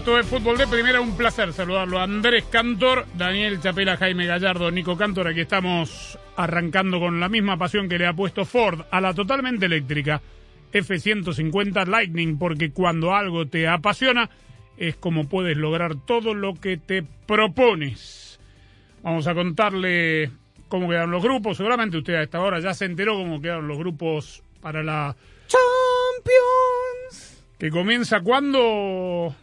Esto es Fútbol de Primera. Un placer saludarlo. Andrés Cantor, Daniel Chapela, Jaime Gallardo, Nico Cantor. Aquí estamos arrancando con la misma pasión que le ha puesto Ford a la totalmente eléctrica F-150 Lightning, porque cuando algo te apasiona es como puedes lograr todo lo que te propones. Vamos a contarle cómo quedaron los grupos. Seguramente usted a esta hora ya se enteró cómo quedaron los grupos para la Champions. que comienza cuando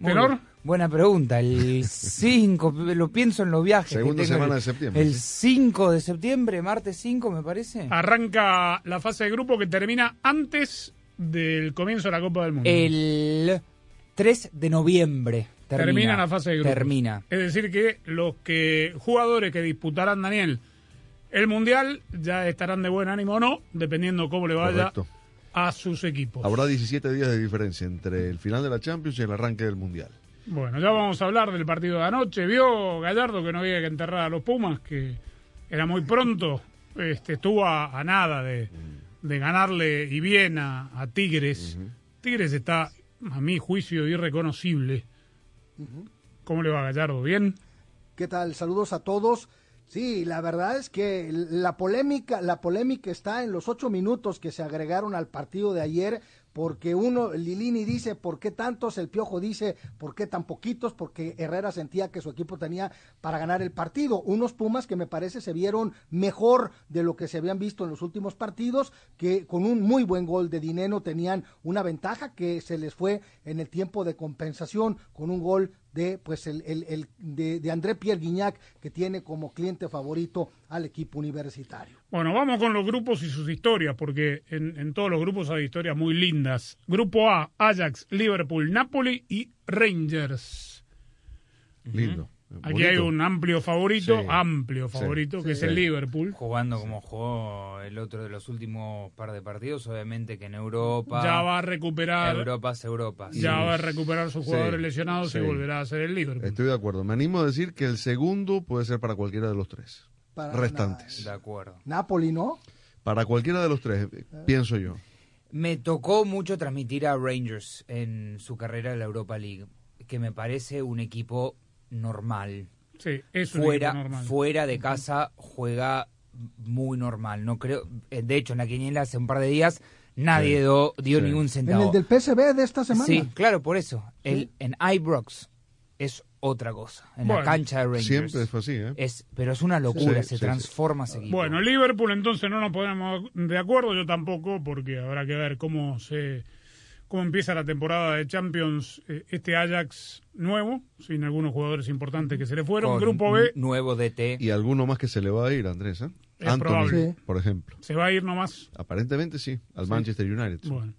Bu- Buena pregunta. El 5, lo pienso en los viajes. que Segunda tengo. semana El- de septiembre, El sí. 5 de septiembre, martes 5, me parece. arranca la fase de grupo que termina antes del comienzo de la Copa del Mundo. El 3 de noviembre. Termina, termina la fase de grupos. Termina. Es decir que los que jugadores que disputarán Daniel el mundial ya estarán de buen ánimo o no, dependiendo cómo le vaya Correcto. A sus equipos. Habrá 17 días de diferencia entre el final de la Champions y el arranque del Mundial. Bueno, ya vamos a hablar del partido de anoche. Vio Gallardo que no había que enterrar a los Pumas, que era muy pronto. Este, estuvo a, a nada de, de ganarle y bien a, a Tigres. Tigres está, a mi juicio, irreconocible. ¿Cómo le va Gallardo? ¿Bien? ¿Qué tal? Saludos a todos. Sí, la verdad es que la polémica, la polémica está en los ocho minutos que se agregaron al partido de ayer, porque uno, Lilini dice, ¿por qué tantos? El Piojo dice, ¿por qué tan poquitos? Porque Herrera sentía que su equipo tenía para ganar el partido. Unos Pumas que me parece se vieron mejor de lo que se habían visto en los últimos partidos, que con un muy buen gol de Dineno tenían una ventaja que se les fue en el tiempo de compensación con un gol de pues el, el, el de, de, André Pierre Guignac que tiene como cliente favorito al equipo universitario. Bueno, vamos con los grupos y sus historias, porque en, en todos los grupos hay historias muy lindas. Grupo A, Ajax, Liverpool, Napoli y Rangers. Lindo. Aquí hay un amplio favorito, Sí. amplio Sí. favorito, que es el Liverpool. Jugando como jugó el otro de los últimos par de partidos, obviamente que en Europa. Ya va a recuperar, Europa es Europa. ya va a recuperar sus Sí. jugadores lesionados y volverá a ser el Liverpool. Estoy de acuerdo. Me animo a decir que el segundo puede ser para cualquiera de los tres Para restantes. De acuerdo. Napoli, ¿no? Para cualquiera de los tres, eh, pienso yo. Me tocó mucho transmitir a Rangers en su carrera en la Europa League, que me parece un equipo normal. Sí, es un Fuera, equipo normal. fuera de casa juega muy normal. No creo, eh, de hecho, en la quiniela hace un par de días nadie Sí. do- dio Sí. ningún En centavo. el del PSV de esta semana. Sí, claro, por eso. El, en Ibrox es otra cosa. En Bueno, la cancha de Rangers. Siempre fue así, ¿eh? Es, pero es una locura, Sí, se transforma ese equipo. Bueno, Liverpool entonces no nos ponemos de acuerdo, yo tampoco, porque habrá que ver cómo se cómo empieza la temporada de Champions eh, este Ajax nuevo, sin algunos jugadores importantes que se le fueron. Con Grupo B Nuevo DT. Y alguno más que se le va a ir, Andrés, ¿eh? Es Anthony, probable. Por ejemplo. se va a ir nomás. Aparentemente sí, al Manchester United. Bueno.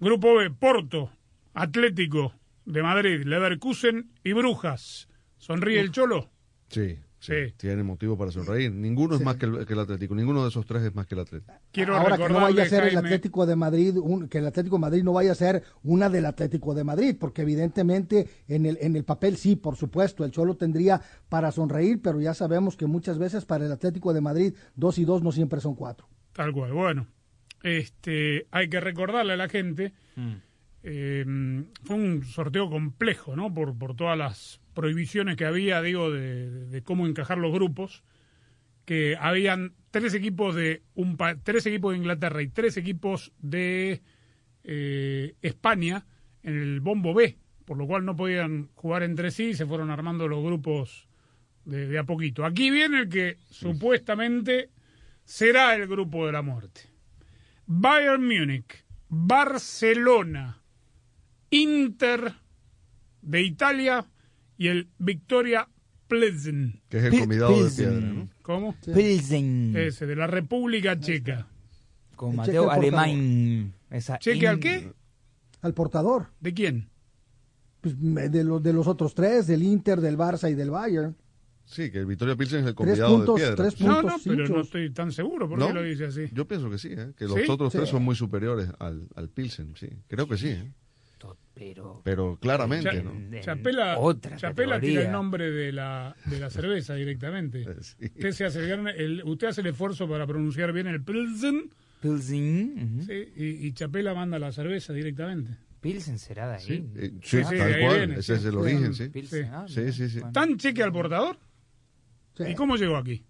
Grupo B, Porto, Atlético de Madrid, Leverkusen y Brujas. ¿Sonríe el Cholo? Sí, sí. Tiene motivo para sonreír. Ninguno es más que el, que el Atlético. Ninguno de esos tres es más que el Atlético. Quiero Ahora que no vaya a ser el Atlético de Madrid, un- que el Atlético de Madrid no vaya a ser una del Atlético de Madrid, porque evidentemente en el, en el papel sí, por supuesto, el Cholo tendría para sonreír, pero ya sabemos que muchas veces para el Atlético de Madrid dos y dos no siempre son cuatro. Tal cual. Bueno, este, hay que recordarle a la gente, Mm. Eh, fue un sorteo complejo. Por, todas las prohibiciones que había, digo, de, cómo encajar los grupos, que habían tres equipos de tres equipos de Inglaterra y tres equipos de eh, España en el bombo B, por lo cual no podían jugar entre sí y se fueron armando los grupos de, de a poquito. Aquí viene el que supuestamente será el grupo de la muerte. Bayern Múnich, Barcelona, Inter de Italia y el Victoria Plzen. Que es el convidado de piedra, ¿no? ¿Cómo? Pilsen. Ese, de la República Checa. Con Mateo. Alemán. Esa ¿Cheque in- al qué? Al portador. ¿De quién? Pues, de, los, de los otros tres, del Inter, del Barça y del Bayern. Sí, que el Victoria Pilsen es el convidado puntos, de piedra. tres No, no, pero no estoy tan seguro. ¿Por ¿No? qué lo dice así? Yo pienso que sí, ¿eh? que los ¿Sí? otros tres Sí. son muy superiores al, al Pilsen, sí. Creo que sí, ¿eh? Pero. pero claramente, Cha- ¿no? en Chapela, otra Chapela tira categoría. el nombre de la, de la cerveza directamente. Sí. Usted, se hace el, gran- el- usted hace el esfuerzo para pronunciar bien el Pilsen Pilsen. sí, y, y Chapela manda la cerveza directamente. Pilsen será de ahí. Sí, eh, Sí, tal cual, viene, ese sí. es el origen, sí. Pilsen, Sí. ah, Sí, sí, sí. Bueno, ¿Tan cheque al portador? Sí. ¿Y cómo llegó aquí?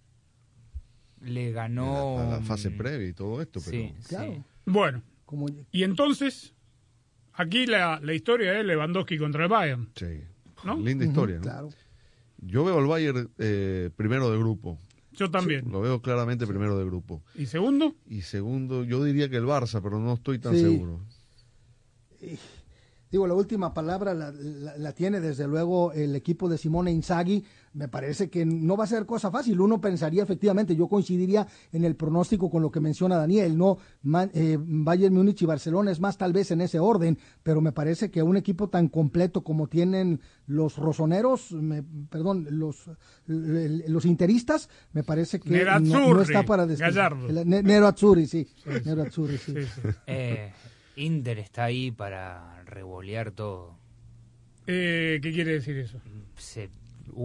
Le ganó. A la fase previa y todo esto, pero Sí, Claro. sí. Bueno, Como, y entonces, aquí la, la historia es Lewandowski contra el Bayern. sí. ¿No? Linda historia, ¿no? claro. Yo veo al Bayern eh, primero de grupo. Yo también. Lo veo claramente primero de grupo. ¿Y segundo? Y segundo, yo diría que el Barça, pero no estoy tan Sí. seguro. Digo, la última palabra la, la- la tiene desde luego el equipo de Simone Inzaghi. Me parece que no va a ser cosa fácil. Uno pensaría efectivamente, yo coincidiría en el pronóstico con lo que menciona Daniel, no Man- eh, Bayern Múnich y Barcelona es más tal vez en ese orden, pero me parece que un equipo tan completo como tienen los rosoneros, me- perdón, los los interistas, me parece que no, está para Ne- Nero Azzurri, sí, Nero Azzurri, sí. Eh, Inter está ahí para revolear todo. Eh, ¿Qué quiere decir eso? Se-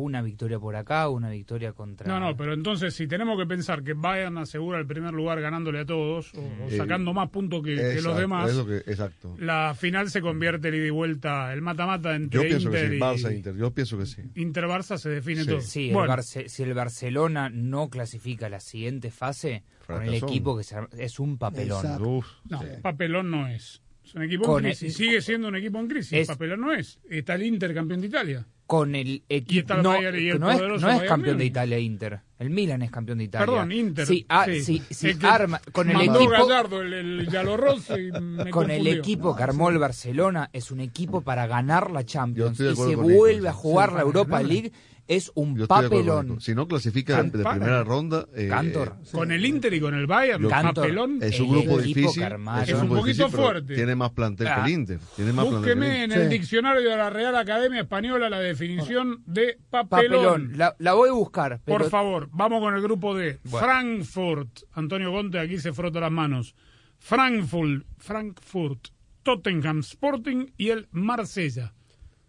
una victoria por acá, una victoria contra. No, no, pero entonces si tenemos que pensar que Bayern asegura el primer lugar ganándole a todos o, o sacando más puntos que, que los demás, es lo que- exacto. la final se convierte el ida y vuelta, el mata-mata entre Yo pienso Inter que sí, y Barça Inter, yo pienso que sí. Inter-Barça se define Sí. todo. Sí, el bueno, Barce- si el Barcelona no clasifica a la siguiente fase, con el equipo que se es un papelón. Uf, no, sí. papelón no es. Es un equipo Con en el- crisis. Sigue siendo un equipo en crisis. Es- papelón no es. Está el Inter campeón de Italia. Con el equipo. el No, el no es, no es campeón de. Italia Inter. El Milan es campeón de Italia. Perdón, Inter. Sí, ah, sí. sí, sí, Es que arma. Con el equipo. Gallardo el, el y me Con el confundió. equipo que armó el Barcelona es un equipo para ganar la Champions y se vuelve a jugar Sí, la Europa. League es un Yo papelón. Si no clasifica de, primera ronda, eh, Cantor. Con el Inter y con el Bayern, Yo- Cantor. papelón. es un grupo difícil. es Es un poquito difícil, fuerte. Tiene más plantel Ah. que el Inter. Tiene más plantel que el Búsqueme en el Sí. diccionario de la Real Academia Española la definición de papelón. Papelón. La, la voy a buscar. Pero Por favor, vamos con el grupo de Bueno. Frankfurt. Antonio Conte aquí se frota las manos. Frankfurt, Frankfurt, Tottenham Sporting y el Marsella.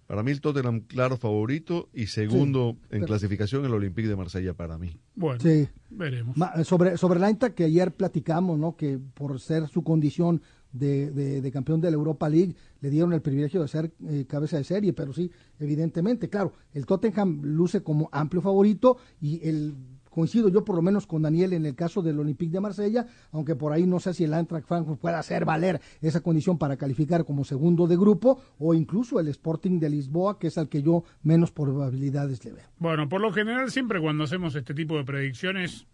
Para mí el Tottenham claro favorito y segundo en pero- clasificación el Olympique de Marsella para mí. Bueno, Sí. veremos. Ma- sobre, sobre la Inter que ayer platicamos, ¿no? Que por ser su condición de, de- de campeón de la Europa League le dieron el privilegio de ser eh, cabeza de serie, pero sí, evidentemente, claro, el Tottenham luce como amplio favorito y el coincido yo por lo menos con Daniel en el caso del Olympique de Marsella, aunque por ahí no sé si el Eintracht Frankfurt pueda hacer valer esa condición para calificar como segundo de grupo o incluso el Sporting de Lisboa, que es al que yo menos probabilidades le veo. Bueno, por lo general siempre cuando hacemos este tipo de predicciones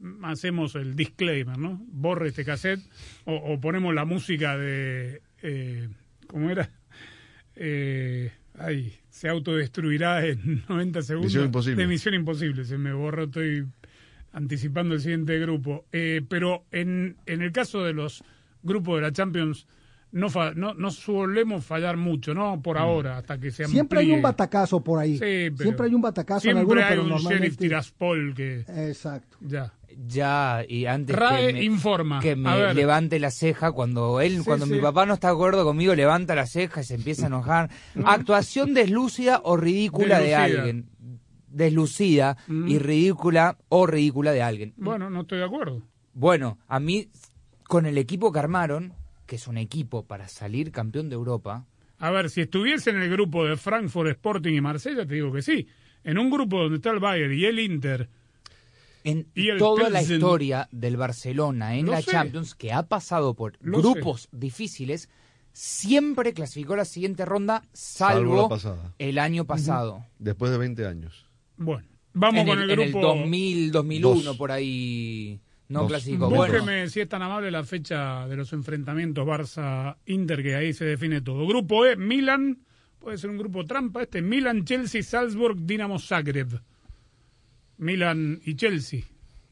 mm, hacemos el disclaimer, ¿no? Borre este cassette o, o ponemos la música de... Eh, ¿Cómo era? Eh, ay, se autodestruirá en 90 segundos. Misión Imposible. De Misión Imposible, se me borró, estoy anticipando el siguiente grupo. Eh, pero en, en el caso de los grupos de la Champions, no, fa- no, no solemos fallar mucho, ¿no? Por ahora, hasta que se Siempre hay un amplíe. batacazo por ahí. Sí, pero Siempre hay un batacazo en Siempre alguno, hay pero un sheriff normalmente... Tiraspol que Exacto. ya. Ya, y antes RAE que me, informa. que me levante la ceja cuando él, Sí, cuando sí. mi papá no está de acuerdo conmigo, levanta la ceja y se empieza a enojar. Actuación deslúcida o ridícula de alguien. Deslucida Mm. y ridícula o ridícula de alguien. Bueno, no estoy de acuerdo. Bueno, a mí, con el equipo que armaron, que es un equipo para salir campeón de Europa, A ver, si estuviese en el grupo de Frankfurt, Sporting y Marsella, te digo que sí. En un grupo donde está el Bayern y el Inter, en toda la historia del Barcelona en la sé. Champions, que ha pasado por Lo grupos difíciles, siempre clasificó a la siguiente ronda, Salvo el año pasado. Después de 20 años. bueno, Vamos en con el, el en el grupo. 2000, 2001, Dos. por ahí no Dos. clasificó. Bueno, Búsqueme, si es tan amable, la fecha de los enfrentamientos Barça-Inter, que ahí se define todo. Grupo E, Milan, puede ser un grupo trampa este, Milan, Chelsea, Salzburg, Dinamo Zagreb. Milan y Chelsea,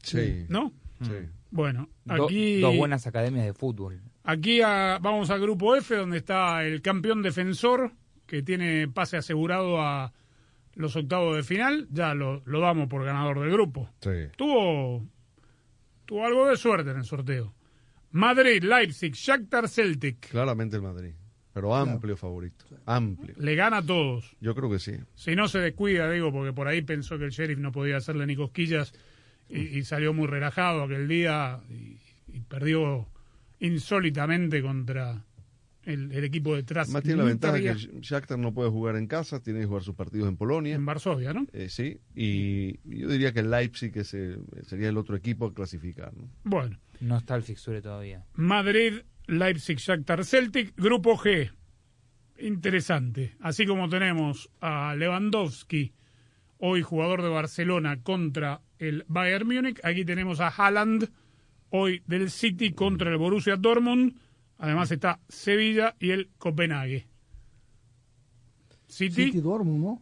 Sí. ¿no? Sí. Bueno, do- aquí, dos buenas academias de fútbol. aquí a- vamos al grupo F, donde está el campeón defensor, que tiene pase asegurado a los octavos de final. Ya lo, lo damos por ganador del grupo. Sí. tuvo, tuvo algo de suerte en el sorteo. Madrid, Leipzig, Shakhtar, Celtic. Claramente el Madrid. Pero amplio favorito. Amplio. Le gana a todos. Yo creo que sí. Si no se descuida, digo, porque por ahí pensó que el sheriff no podía hacerle ni cosquillas y, y salió muy relajado aquel día y, y perdió insólitamente contra el, el equipo de Tras Más tiene la ventaja que Shakhtar no puede jugar en casa, tiene que jugar sus partidos en Polonia. en Varsovia, ¿no? Eh, sí, y yo diría que el Leipzig que se- sería el otro equipo a clasificar. ¿no? Bueno, No está el fixture todavía. Madrid, Leipzig, Shakhtar, Celtic, grupo G. Interesante. Así como tenemos a Lewandowski, hoy jugador de Barcelona contra el Bayern Múnich, aquí tenemos a Haaland, hoy del City contra el Borussia Dortmund. Además está Sevilla y el Copenhague. City, City Dortmund, ¿no?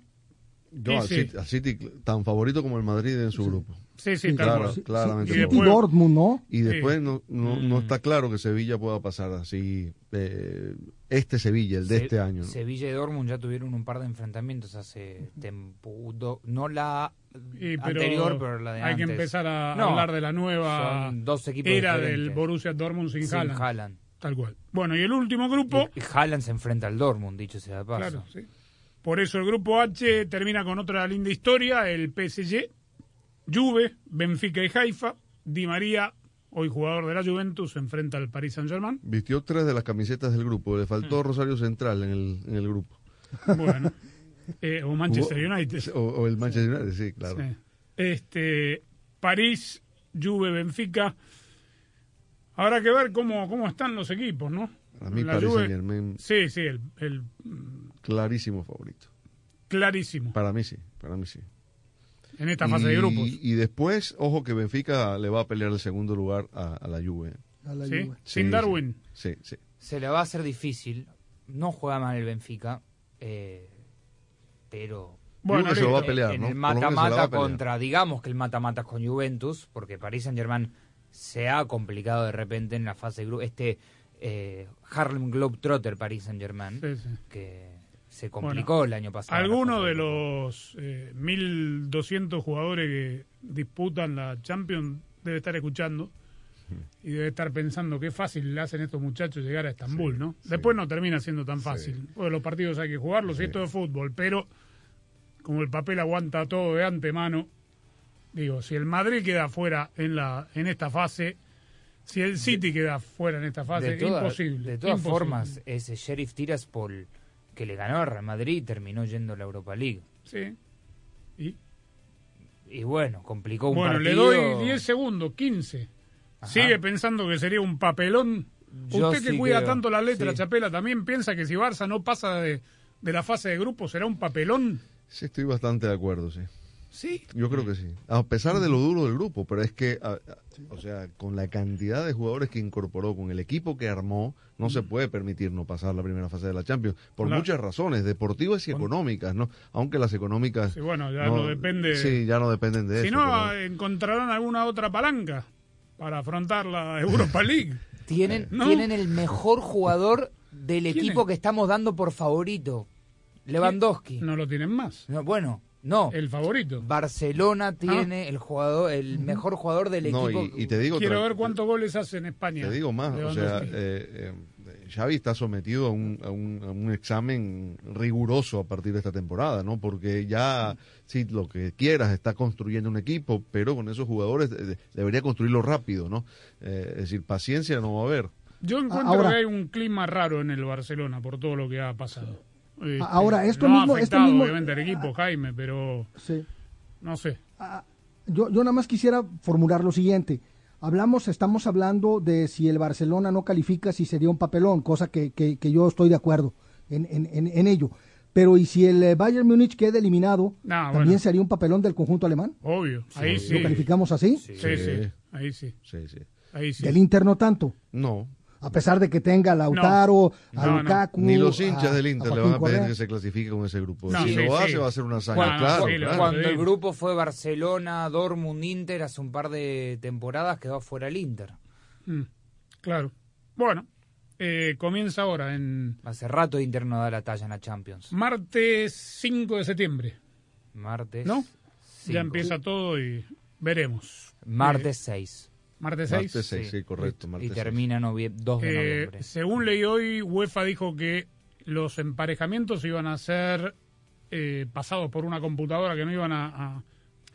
Al, sí. City, al City tan favorito como el Madrid en su grupo. Sí, sí, claro, claramente Y después- Dortmund, ¿no? Y después no, no, Mm. no está claro que Sevilla pueda pasar así. eh, este Sevilla, el de Se- este año. ¿no? Sevilla y Dortmund ya tuvieron un par de enfrentamientos hace tiempo. do- no la Y, pero anterior, pero la de hay que antes. empezar a No, hablar de la nueva son dos equipos era diferentes. del Borussia Dortmund sin, Sin Haaland. Haaland. Tal cual. Bueno, y el último grupo, y Haaland se enfrenta al Dortmund, dicho sea de paso. claro, sí. Por eso el grupo H termina con otra linda historia, el PSG, Juve, Benfica y Haifa, Di María, hoy jugador de la Juventus, se enfrenta al Paris Saint-Germain. Vistió tres de las camisetas del grupo. Le Mm. faltó Rosario Central en el, en el grupo. Bueno, eh, o Manchester United. O, o el Manchester United, sí, claro. Sí. Este, París, Juve, Benfica. Habrá que ver cómo, cómo están los equipos, ¿no? Para mí, La Paris Juve- Germain, Sí, sí, el, el- clarísimo favorito. clarísimo Para mí sí, para mí sí. En esta fase de grupos. Y después, ojo que Benfica le va a pelear el segundo lugar a, a la Juve. A la ¿Sí? Juve. Sin Sí, Darwin. Sí, sí. Se le va a hacer difícil. No juega mal el Benfica, eh, pero Bueno, se lo va a pelear, en ¿no? el mata-mata contra, digamos que el mata-mata es con Juventus, porque Paris Saint-Germain se ha complicado de repente en la fase de grupo. Este eh, Harlem Globetrotter Paris Saint-Germain, Sí, sí. que se complicó el año pasado. en la Alguno fase de los eh, 1.200 jugadores que disputan la Champions debe estar escuchando y debe estar pensando qué fácil le hacen estos muchachos llegar a Estambul, ¿no? Después no termina siendo tan fácil, porque los partidos hay que jugarlos y esto es fútbol, pero como el papel aguanta todo de antemano, digo, si el Madrid queda fuera en la en esta fase, si el City queda fuera en esta fase, de, toda- imposible. de todas imposible. formas, ese Sheriff Tiraspol que le ganó a Real Madrid terminó yendo a la Europa League. Sí. Y Y bueno, complicó un Bueno, partido. le doy 10 segundos, 15. Ajá. ¿Sigue pensando que sería un papelón? Yo Usted que sí cuida creo, tanto la letra, sí. Chapela, ¿también piensa que si Barça no pasa de, de la fase de grupo será un papelón? Sí, estoy bastante de acuerdo, sí. Sí. Yo creo que sí. A pesar de lo duro del grupo, pero es que, a- a- o sea, con la cantidad de jugadores que incorporó, con el equipo que armó, no se puede permitir no pasar la primera fase de la Champions. Por Claro. muchas razones, deportivas y económicas, ¿no? Aunque las económicas. Sí, bueno, ya no depende- Sí, ya no dependen de Si eso. no, pero- encontrarán alguna otra palanca para afrontar la Europa League. Tienen, No. tienen el mejor jugador del ¿Quién equipo es? que estamos dando por favorito. Lewandowski. No lo tienen más. No, bueno, no. El favorito. Barcelona tiene el jugador, el mejor jugador del no, equipo. y, y te digo. Quiero ver cuántos goles hace en España. Te digo más, o sea, Lewandowski. eh, eh, Xavi está sometido a un, a, un, a un examen riguroso a partir de esta temporada, ¿no? Porque ya, sí, lo que quieras, está construyendo un equipo, pero con esos jugadores eh, debería construirlo rápido, ¿no? Eh, es decir, paciencia no va a haber. Yo encuentro Ahora- que hay un clima raro en el Barcelona por todo lo que ha pasado. Este, Ahora, esto no mismo- ha esto afectado, mismo- obviamente al equipo, Jaime, pero Sí. no sé. Ah, yo, yo nada más quisiera formular lo siguiente. Hablamos, estamos hablando de si el Barcelona no califica, si sería un papelón, cosa que, que- que yo estoy de acuerdo en, en- en- en ello. pero ¿y si el eh, Bayern Múnich queda eliminado? ¿También bueno. sería un papelón del conjunto alemán? Obvio, ahí sí. ¿Lo calificamos así? Sí, sí, Sí. ahí sí, Sí, sí. ahí sí. Del Inter no tanto. No, A pesar de que tenga a Lautaro, a No, no. Lukaku. ni los hinchas a- del Inter le van a pedir Correa. que se clasifique con ese grupo. No, si sí, lo hace, sí. va a ser una hazaña. Cuando- claro, sí, lo- claro. Cuando el grupo fue Barcelona, Dortmund, Inter, hace un par de temporadas quedó afuera el Inter. Mm, claro. Bueno, eh, comienza ahora en Hace rato Inter no da la talla en la Champions. martes 5 de septiembre, Martes. ¿no? cinco. Ya empieza todo y veremos. Martes 6. Martes 6. Martes 6, sí, correcto. y Martes termina novie- 2 de Eh, noviembre. según leí hoy, UEFA dijo que los emparejamientos iban a ser eh, pasados por una computadora, que no iban a, a-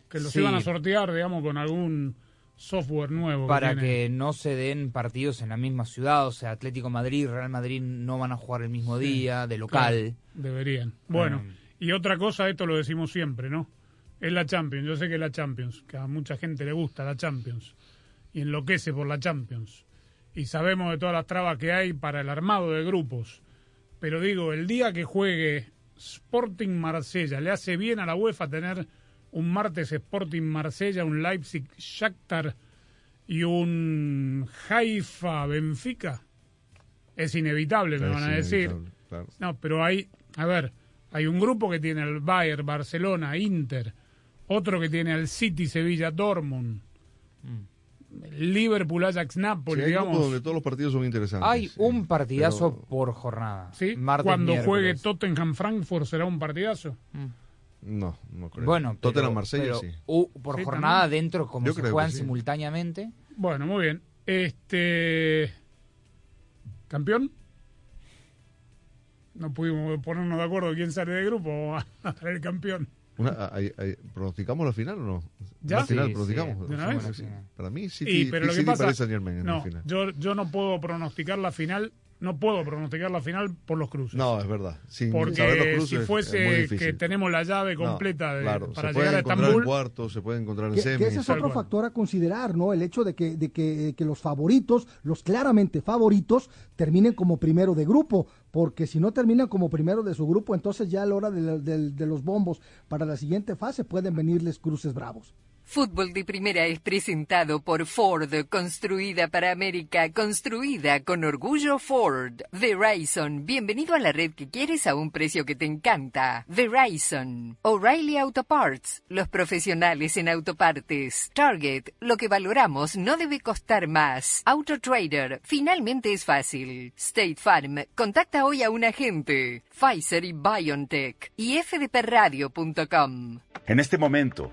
que los Sí. iban a sortear, digamos, con algún software nuevo. Para que no se den partidos en la misma ciudad, o sea, Atlético Madrid, Real Madrid no van a jugar el mismo día, de local. Claro, deberían. Bueno, Mm. y otra cosa, esto lo decimos siempre, ¿no? Es la Champions. Yo sé que es la Champions, que a mucha gente le gusta la Champions y enloquece por la Champions. Y sabemos de todas las trabas que hay para el armado de grupos. Pero digo, el día que juegue Sporting Marsella, le hace bien a la UEFA tener un martes Sporting Marsella, un Leipzig Shakhtar y un Haifa Benfica. Es inevitable, me Es van a decir. claro. No, pero hay, a ver, hay un grupo que tiene al Bayern, Barcelona, Inter, otro que tiene al City, Sevilla, Dortmund, Liverpool, Ajax, Sí, Napoli, hay digamos. donde todos los partidos son interesantes. Hay sí. un partidazo Pero- por jornada. ¿Sí? Martes, Cuando juegue miércoles. Tottenham, Frankfurt será un partidazo. No, no creo. Bueno, pero, Tottenham Marsella pero, sí. uh, por Sí, jornada también. dentro, como Yo se juegan sí. simultáneamente. Bueno, muy bien. Este. ¿Campeón? No pudimos ponernos de acuerdo quién sale de grupo o a a el campeón. Una- hay- hay- ¿Pronosticamos la final o no? ¿Ya? La final, Sí, pronosticamos. ¿De una vez? Sí, sí. Para mí, City, Y, pero lo que City pasa, en no, la final. yo, yo no puedo pronosticar la final, no puedo pronosticar la final por los cruces. No, es verdad. Sin saber los Porque cruces si fuese que tenemos la llave No, completa de- claro, para se puede llegar a Estambul, en cuartos, se puede encontrar en Que, semis. que ese es otro cual. factor a considerar, ¿no? El hecho de que, de que, que los favoritos, los claramente favoritos, terminen como primero de grupo, porque si no terminan como primero de su grupo, entonces ya a la hora de, la- del- de los bombos para la siguiente fase pueden venirles cruces bravos. Fútbol de Primera es presentado por Ford, construida para América, construida con orgullo Ford. Verizon, bienvenido a la red que quieres a un precio que te encanta. Verizon. O'Reilly Auto Parts, los profesionales en autopartes. Target, lo que valoramos no debe costar más. Auto Trader, finalmente es fácil. State Farm, contacta hoy a un agente. Pfizer y BioNTech. Y fdpradio.com. En este momento,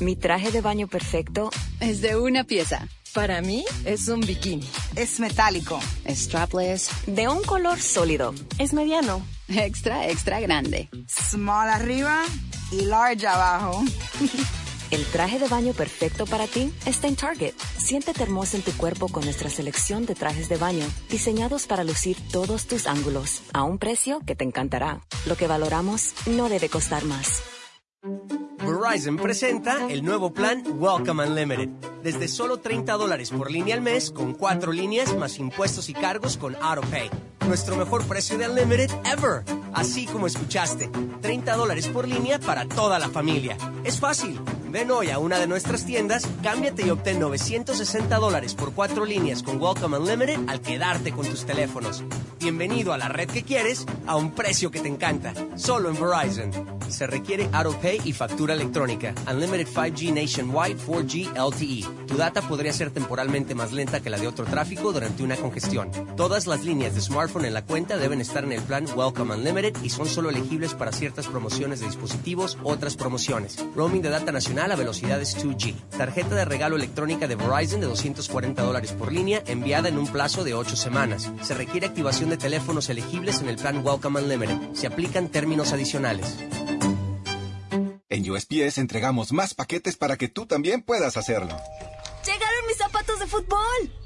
Mi traje de baño perfecto Es de una pieza. Para mí es un bikini. Es metálico. Strapless. de un color sólido. Es mediano. Extra, extra grande. Small arriba y large abajo. El traje de baño perfecto para ti está en Target. Siéntete hermosa en tu cuerpo con nuestra selección de trajes de baño, diseñados para lucir todos tus ángulos, a un precio que te encantará. Lo que valoramos no debe costar más. Verizon presenta el nuevo plan Welcome Unlimited. Desde solo 30 dólares por línea al mes, con cuatro líneas más impuestos y cargos con AutoPay. Nuestro mejor precio de Unlimited ever. Así como escuchaste, 30 dólares por línea para toda la familia. Es fácil. Ven hoy a una de nuestras tiendas, cámbiate y obtén 960 dólares por cuatro líneas con Welcome Unlimited al quedarte con tus teléfonos. Bienvenido a la red que quieres a un precio que te encanta. Solo en Verizon. Se requiere AutoPay y factura electrónica. Unlimited 5G Nationwide 4G LTE. Tu data podría ser temporalmente más lenta que la de otro tráfico durante una congestión. Todas las líneas de smartphone en la cuenta deben estar en el plan Welcome Unlimited y son solo elegibles para ciertas promociones de dispositivos, otras promociones. Roaming de data nacional a velocidades 2G. Tarjeta de regalo electrónica de Verizon de 240 dólares por línea enviada en un plazo de 8 semanas. Se requiere activación de teléfonos elegibles en el plan Welcome Unlimited. Se aplican términos adicionales. En USPS entregamos más paquetes para que tú también puedas hacerlo. ¡Llegaron mis zapatos de fútbol!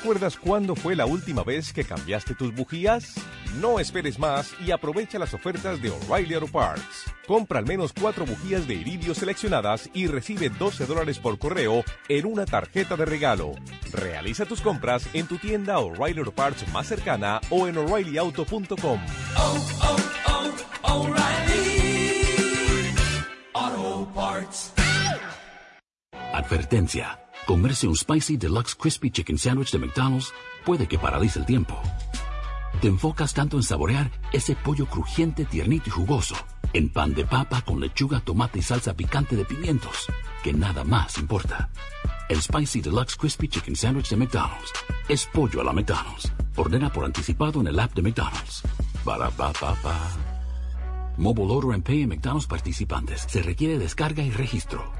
¿Recuerdas cuándo fue la última vez que cambiaste tus bujías? No esperes más y aprovecha las ofertas de O'Reilly Auto Parts. Compra al menos cuatro bujías de iridio seleccionadas y recibe 12 dólares por correo en una tarjeta de regalo. Realiza tus compras en tu tienda O'Reilly Auto Parts más cercana o en o'ReillyAuto.com. Advertencia. Comerse un Spicy Deluxe Crispy Chicken Sandwich de McDonald's puede que paralice el tiempo. Te enfocas tanto en saborear ese pollo crujiente, tiernito y jugoso, en pan de papa con lechuga, tomate y salsa picante de pimientos, que nada más importa. El Spicy Deluxe Crispy Chicken Sandwich de McDonald's es pollo a la McDonald's. Ordena por anticipado en el app de McDonald's. Para pa pa pa. Mobile Order and Pay en McDonald's participantes. Se requiere descarga y registro.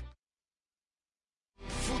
Fútbol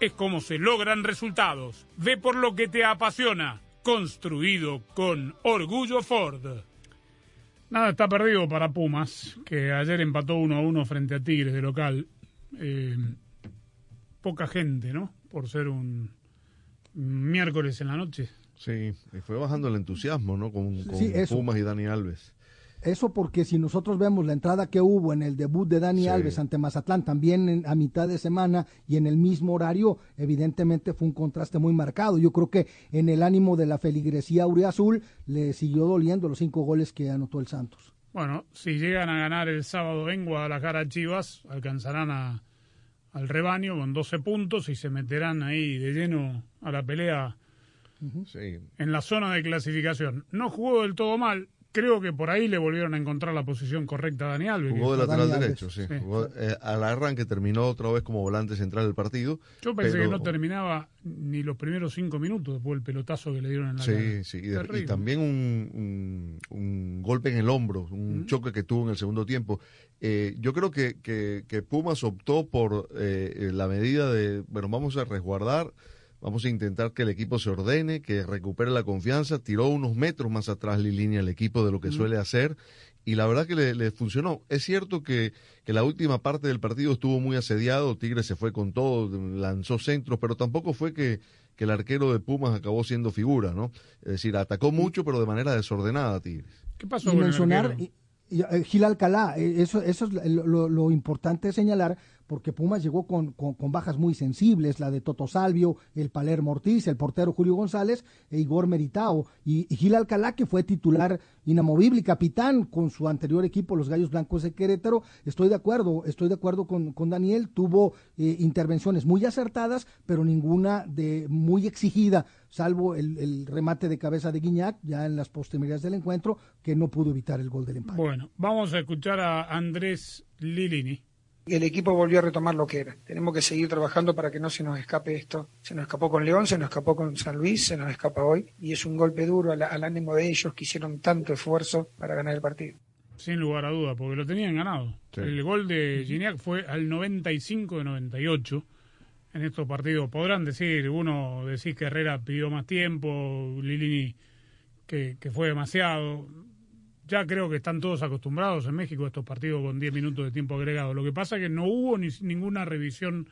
es como se logran resultados. Ve por lo que te apasiona. Construido con orgullo Ford. Nada está perdido para Pumas, que ayer empató 1 a 1 frente a Tigres de local. Eh, poca gente, ¿no? Por ser un miércoles en la noche. Sí, y fue bajando el entusiasmo, ¿no? Con, con Sí, eso. Pumas y Dani Alves. Eso porque si nosotros vemos la entrada que hubo en el debut de Dani Sí. Alves ante Mazatlán también en- a mitad de semana y en el mismo horario, evidentemente fue un contraste muy marcado. Yo creo que en el ánimo de la feligresía auriazul le siguió doliendo los cinco goles que anotó el Santos. Bueno, si llegan a ganar el sábado en Guadalajara Chivas, alcanzarán a- al rebaño con 12 puntos y se meterán ahí de lleno a la pelea Sí. en la zona de clasificación. No jugó del todo mal. Creo que por ahí le volvieron a encontrar la posición correcta a Dani Alves. Jugó de lateral Dani derecho, Alves. sí. Sí. Jugó, eh, al arranque terminó otra vez como volante central del partido. Yo pensé pero- que no terminaba ni los primeros cinco minutos después del pelotazo que le dieron en la cara. Sí, sí. Y, también un, un- un golpe en el hombro, un choque que tuvo en el segundo tiempo. Eh, yo creo que, que, que Pumas optó por eh, la medida de, bueno, vamos a resguardar, vamos a intentar que el equipo se ordene, que recupere la confianza. Tiró unos metros más atrás la línea el equipo de lo que suele hacer. Y la verdad que le, le funcionó. Es cierto que, que la última parte del partido estuvo muy asediado, Tigre se fue con todo, lanzó centros, pero tampoco fue que, que el arquero de Pumas acabó siendo figura, ¿no? Es decir, atacó mucho, pero de manera desordenada Tigres. ¿Qué pasó y con el mencionar arquero? y- y, eh, Gil Alcalá, eh, eso, eso es lo, lo- lo importante de señalar, porque Pumas llegó con, con, bajas muy sensibles, la de Toto Salvio, el Palermo Ortiz, el portero Julio González e Igor Meritao, y, Gil Alcalá, que fue titular inamovible y capitán con su anterior equipo, los Gallos Blancos de Querétaro. Estoy de acuerdo, estoy de acuerdo con, con Daniel, tuvo eh, intervenciones muy acertadas, pero ninguna de muy exigida, salvo el, el remate de cabeza de Guiñac, ya en las posteridades del encuentro, que no pudo evitar el gol del empate. Bueno, vamos a escuchar a Andrés Lilini. El equipo volvió a retomar lo que era. Tenemos que seguir trabajando para que no se nos escape esto. Se nos escapó con León, se nos escapó con San Luis, se nos escapa hoy. Y es un golpe duro al, al ánimo de ellos que hicieron tanto esfuerzo para ganar el partido. Sin lugar a duda, porque lo tenían ganado. Sí. El gol de Gignac fue al 95 de 98 en estos partidos. Podrán decir, uno decís que Herrera pidió más tiempo, Lilini que, que fue demasiado. Ya creo que están todos acostumbrados en México a estos partidos con 10 minutos de tiempo agregado. Lo que pasa es que no hubo ni ninguna revisión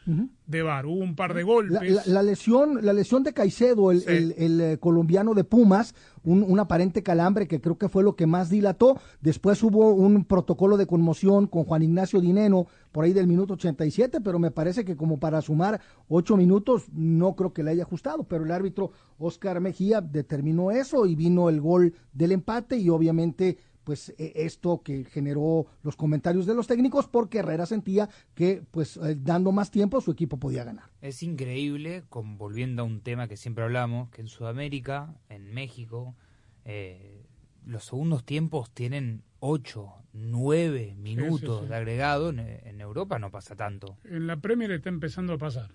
de VAR. Hubo un par de golpes. la- la lesión, la lesión de Caicedo, el, el- el, eh, colombiano de Pumas, un, aparente calambre que creo que fue lo que más dilató. Después hubo un protocolo de conmoción con Juan Ignacio Dineno por ahí del minuto 87, pero me parece que como para sumar ocho minutos no creo que le haya ajustado, pero el árbitro Oscar Mejía determinó eso y vino el gol del empate y obviamente pues e- esto que generó los comentarios de los técnicos porque Herrera sentía que pues eh, dando más tiempo su equipo podía ganar. Es increíble, con, volviendo a un tema que siempre hablamos, que en Sudamérica, en México, eh, los segundos tiempos tienen 8, 9 minutos sí. de agregado. En, en Europa no pasa tanto. En la Premier está empezando a pasar.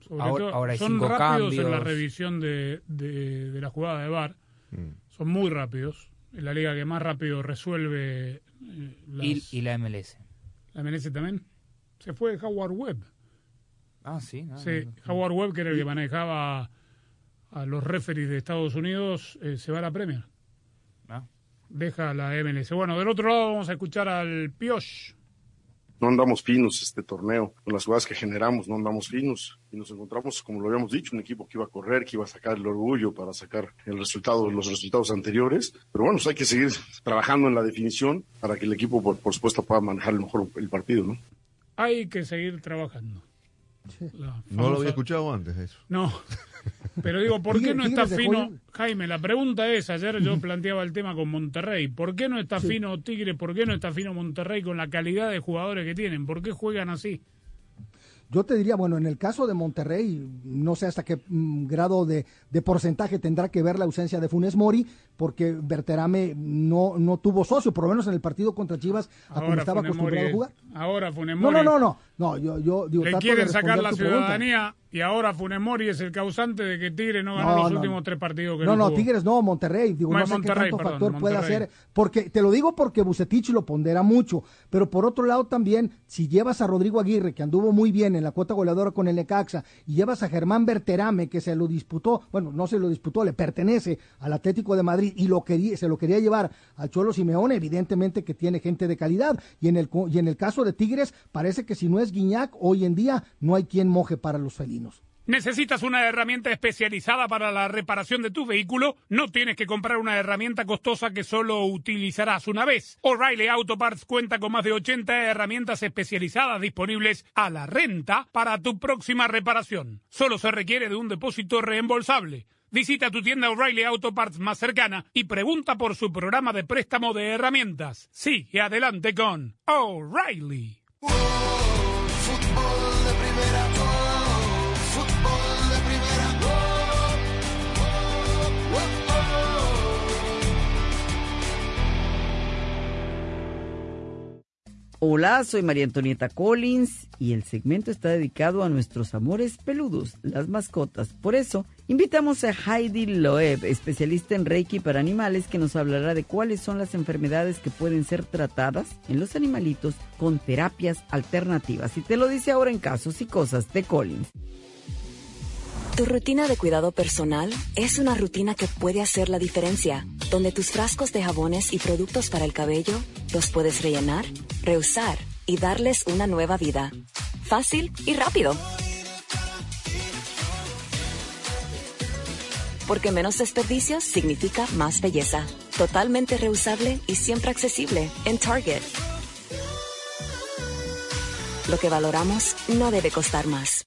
Sobre Ahora- todo, ahora hay son cinco rápidos en la cambios. revisión de, de- de la jugada de VAR. Son muy rápidos. Es la liga que más rápido resuelve eh, las- Y, y la MLS. la MLS también. Se fue Howard Webb. Ah, sí. no, Sí, no, no. Howard Webb, que era el que manejaba a los referees de Estados Unidos, eh, se va a la Premier. Ah. Deja la MLS. Bueno, del otro lado vamos a escuchar al Pioche. No andamos finos este torneo. Con las jugadas que generamos no andamos finos. Y nos encontramos, como lo habíamos dicho, un equipo que iba a correr, que iba a sacar el orgullo para sacar el resultado, los resultados anteriores. Pero bueno, pues hay que seguir trabajando en la definición para que el equipo, por, por supuesto, pueda manejar mejor el partido, ¿no? Hay que seguir trabajando. No lo había escuchado antes eso. No, pero digo, ¿por qué no está Tigres fino? Jaime, la pregunta es, ayer yo planteaba el tema con Monterrey, ¿por qué no está Sí. fino Tigre? ¿Por qué no está fino Monterrey con la calidad de jugadores que tienen? ¿Por qué juegan así? Yo te diría, bueno, en el caso de Monterrey, no sé hasta qué mm, grado de, de porcentaje tendrá que ver la ausencia de Funes Mori, porque Berterame no, no tuvo socio, por lo menos en el partido contra Chivas, a como estaba acostumbrado a jugar. Ahora Funes No, Mori no, no, no, no, yo, yo digo, le quieren sacar la ciudadanía y ahora Funes Mori es el causante de que Tigre no ganó No, los no, últimos tres partidos que No, no. Tigres no, Monterrey. Digo, no sé Monterrey, qué tanto perdón, factor puede hacer. Porque, te lo digo porque Bucetich lo pondera mucho. Pero por otro lado también, si llevas a Rodrigo Aguirre, que anduvo muy bien en la cuota goleadora con el Necaxa, y llevas a Germán Berterame, que se lo disputó, bueno, no se lo disputó, le pertenece al Atlético de Madrid y lo quería, se lo quería llevar al Cholo Simeone, evidentemente que tiene gente de calidad. Y en el, y en el caso de Tigres, parece que si no es Guiñac, hoy en día no hay quien moje para los felinos. ¿Necesitas una herramienta especializada para la reparación de tu vehículo? No tienes que comprar una herramienta costosa que solo utilizarás una vez. O'Reilly Auto Parts cuenta con más de 80 herramientas especializadas disponibles a la renta para tu próxima reparación. Solo se requiere de un depósito reembolsable. Visita tu tienda O'Reilly Auto Parts más cercana y pregunta por su programa de préstamo de herramientas. Sigue adelante con O'Reilly. Hola, soy María Antonieta Collins y el segmento está dedicado a nuestros amores peludos, las mascotas. Por eso, invitamos a Heidi Loeb, especialista en Reiki para animales, que nos hablará de cuáles son las enfermedades que pueden ser tratadas en los animalitos con terapias alternativas. Y te lo dice ahora en Casos y Cosas de Collins. Tu rutina de cuidado personal es una rutina que puede hacer la diferencia, donde tus frascos de jabones y productos para el cabello los puedes rellenar, reusar y darles una nueva vida. Fácil y rápido. Porque menos desperdicios significa más belleza. Totalmente reusable y siempre accesible en Target. Lo que valoramos no debe costar más.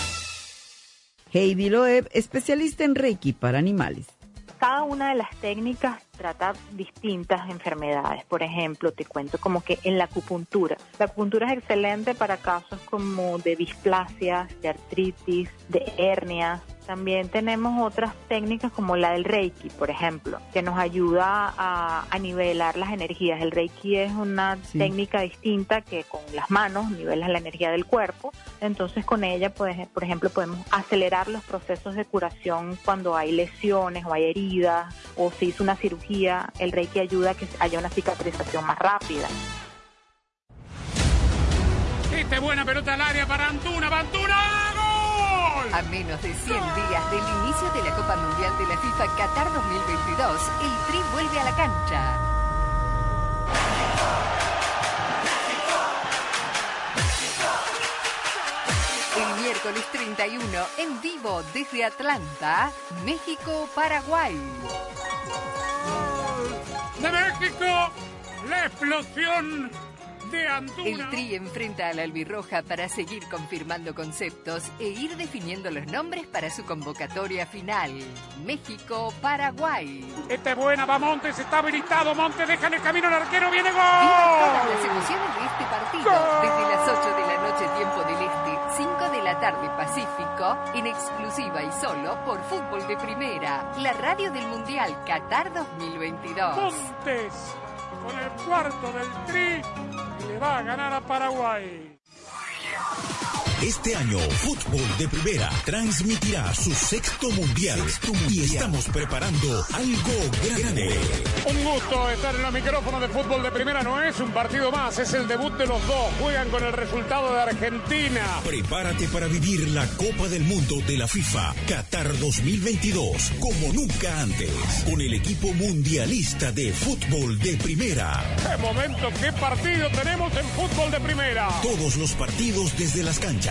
Heidi Loeb, especialista en Reiki para animales. Cada una de las técnicas trata distintas enfermedades. Por ejemplo, te cuento como que en la acupuntura. La acupuntura es excelente para casos como de displasias, de artritis, de hernias. También tenemos otras técnicas como la del Reiki, por ejemplo, que nos ayuda a, a nivelar las energías. El Reiki es una técnica distinta que con las manos nivelas la energía del cuerpo. Entonces con ella, pues, por ejemplo, podemos acelerar los procesos de curación cuando hay lesiones o hay heridas o se hizo una cirugía. El Reiki ayuda a que haya una cicatrización más rápida. Esta es buena pelota al área para Antuna. ¡Antuna! ¡Gol! A menos de 100 días del inicio de la Copa Mundial de la FIFA Qatar 2022, el Tri vuelve a la cancha. El miércoles 31, en vivo desde Atlanta, México-Paraguay. ¡De México! ¡La explosión de Antuna! El Tri enfrenta a la albirroja para seguir confirmando conceptos e ir definiendo los nombres para su convocatoria final. México-Paraguay. Esta es buena, va Montes, está habilitado. Montes deja en el camino al arquero, viene gol. Viva todas las emociones de este partido. Desde las 8 de la noche, tiempo del Este, 5 de la tarde, Pacífico, en exclusiva y solo por Fútbol de Primera, la radio del Mundial Qatar 2022. Montes con el cuarto del Tri le va a ganar a Paraguay. Este año, Fútbol de Primera transmitirá su sexto mundial, y estamos preparando algo grande. Un gusto estar en los micrófonos de fútbol de primera. No es un partido más, es el debut de los dos. Juegan con el resultado de Argentina. Prepárate para vivir la Copa del Mundo de la FIFA Qatar 2022 como nunca antes, con el equipo mundialista de fútbol de primera. ¡Qué momento, qué partido tenemos en fútbol de primera! Todos los partidos desde las canchas,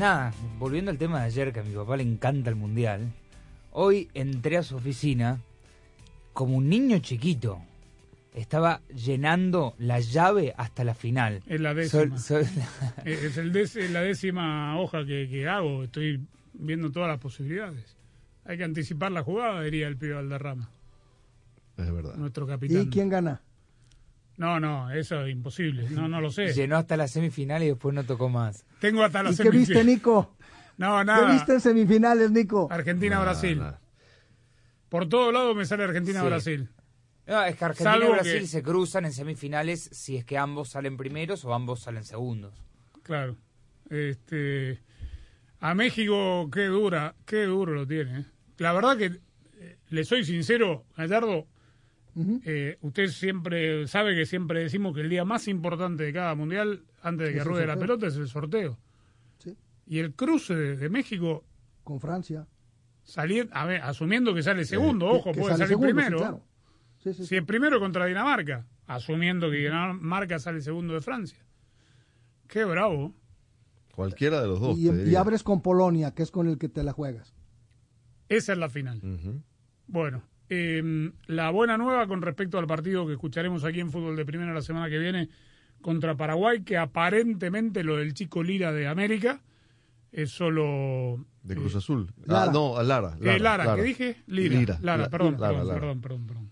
Nada, volviendo al tema de ayer, que a mi papá le encanta el mundial. Hoy entré a su oficina como un niño chiquito. Estaba llenando la llave hasta la final. Es la décima. sol- es el es la décima hoja que, que hago. Estoy viendo todas las posibilidades. Hay que anticipar la jugada, diría el pibe Valderrama. Es verdad. Nuestro capitán. ¿Y quién gana? No, no, eso es imposible. No, no lo sé. Llenó hasta la semifinal y después no tocó más. Tengo hasta la ¿Y qué viste, semifinal. Nico? No, ¿Qué nada. viste en semifinales, Nico? Argentina-Brasil. Por todo lado me sale Argentina-Brasil. No, es que Argentina Salvo y Brasil que- se cruzan en semifinales si es que ambos salen primeros o ambos salen segundos. Claro. Este, a México, qué dura, qué duro lo tiene. ¿eh? La verdad que, eh, le soy sincero, Gallardo, eh, usted siempre sabe que siempre decimos que el día más importante de cada mundial, antes de que ruede la pelota, es el sorteo. Sí. Y el cruce de, de México, Con Francia. salir, a ver, asumiendo que sale segundo, que- ojo, que puede salir segundo, sí, primero. claro. Sí, sí, Si es primero contra Dinamarca, asumiendo que Dinamarca sale segundo de Francia. Qué bravo. Cualquiera de los dos. Y, diría. abres con Polonia, que es con el que te la juegas. Esa es la final. Bueno, eh, la buena nueva con respecto al partido que escucharemos aquí en Fútbol de Primera la semana que viene contra Paraguay, que aparentemente lo del chico Lira de América es solo... De Cruz Azul. Lara. Ah, no, Lara. ¿Qué Lara? ¿Qué dije? Lira. Lira. Lara, La- perdón, Lara, perdón, Lara. perdón, perdón, perdón.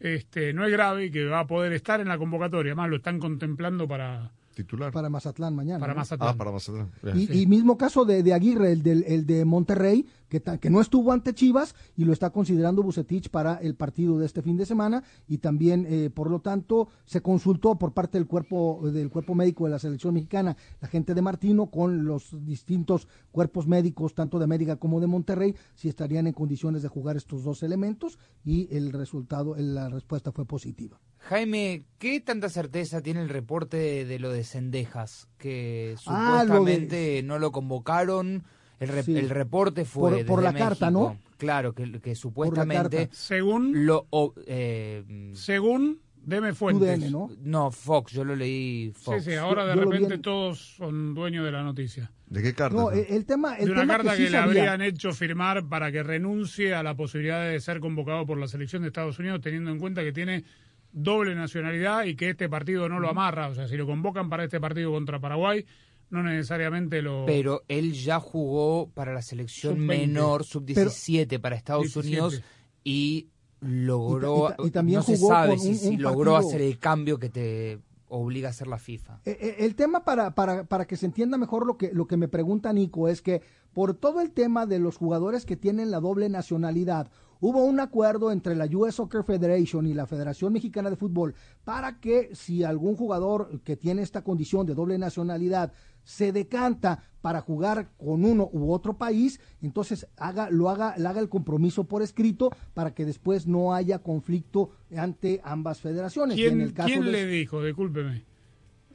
Este, no es grave y que va a poder estar en la convocatoria, además lo están contemplando para, Titular. Para Mazatlán mañana. para ¿no? Mazatlán. Ah, para Mazatlán. Y, y mismo caso de, de Aguirre, el, del, el de Monterrey, que, ta- que no estuvo ante Chivas y lo está considerando Bucetich para el partido de este fin de semana. Y también, eh, por lo tanto, se consultó por parte del cuerpo, del cuerpo médico de la selección mexicana, la gente de Martino, con los distintos cuerpos médicos, tanto de América como de Monterrey, si estarían en condiciones de jugar estos dos elementos. Y el resultado, la respuesta fue positiva. Jaime, ¿qué tanta certeza tiene el reporte de, de lo de Sendejas? Que Ah, lo de- supuestamente no lo convocaron. El, re- Sí. el reporte fue. Por- la carta. ¿no? Claro, que, que supuestamente. Según. Lo, o- eh, Según Deme Fuentes. UDN, ¿no? no, Fox, yo lo leí Fox. Sí, sí, ahora de Yo repente en- todos son dueños de la noticia. ¿De qué carta? No, el, el tema, el de una tema carta que, que, sí le sabía- habrían hecho firmar para que renuncie a la posibilidad de ser convocado por la selección de Estados Unidos, teniendo en cuenta que tiene doble nacionalidad y que este partido no lo amarra. O sea, si lo convocan para este partido contra Paraguay, no necesariamente lo. Pero él ya jugó para la selección Sub-20. menor, sub-17 para Estados 17. Unidos y logró. Y ta- y ta- y también no se sabe con si, un- si un logró partido- hacer el cambio que te obliga a hacer la FIFA. Eh, eh, El tema para, para, para que se entienda mejor lo que, lo que me pregunta Nico es que por todo el tema de los jugadores que tienen la doble nacionalidad, hubo un acuerdo entre la US Soccer Federation y la Federación Mexicana de Fútbol para que si algún jugador que tiene esta condición de doble nacionalidad se decanta para jugar con uno u otro país, entonces haga, lo haga, le haga el compromiso por escrito para que después no haya conflicto ante ambas federaciones. Y en ¿Quién, el caso quién de- le dijo? Discúlpeme.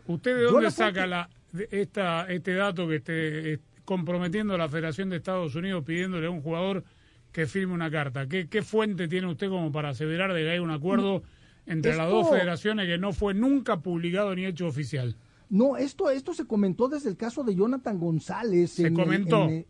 ¿Usted de dónde saca la, esta, este dato que esté eh, comprometiendo a la Federación de Estados Unidos pidiéndole a un jugador que firme una carta? ¿Qué, qué fuente tiene usted como para aseverar de que hay un acuerdo entre las dos federaciones que no fue nunca publicado ni hecho oficial? No, esto, esto se comentó desde el caso de Jonathan González. ¿Se en el- comentó? en el-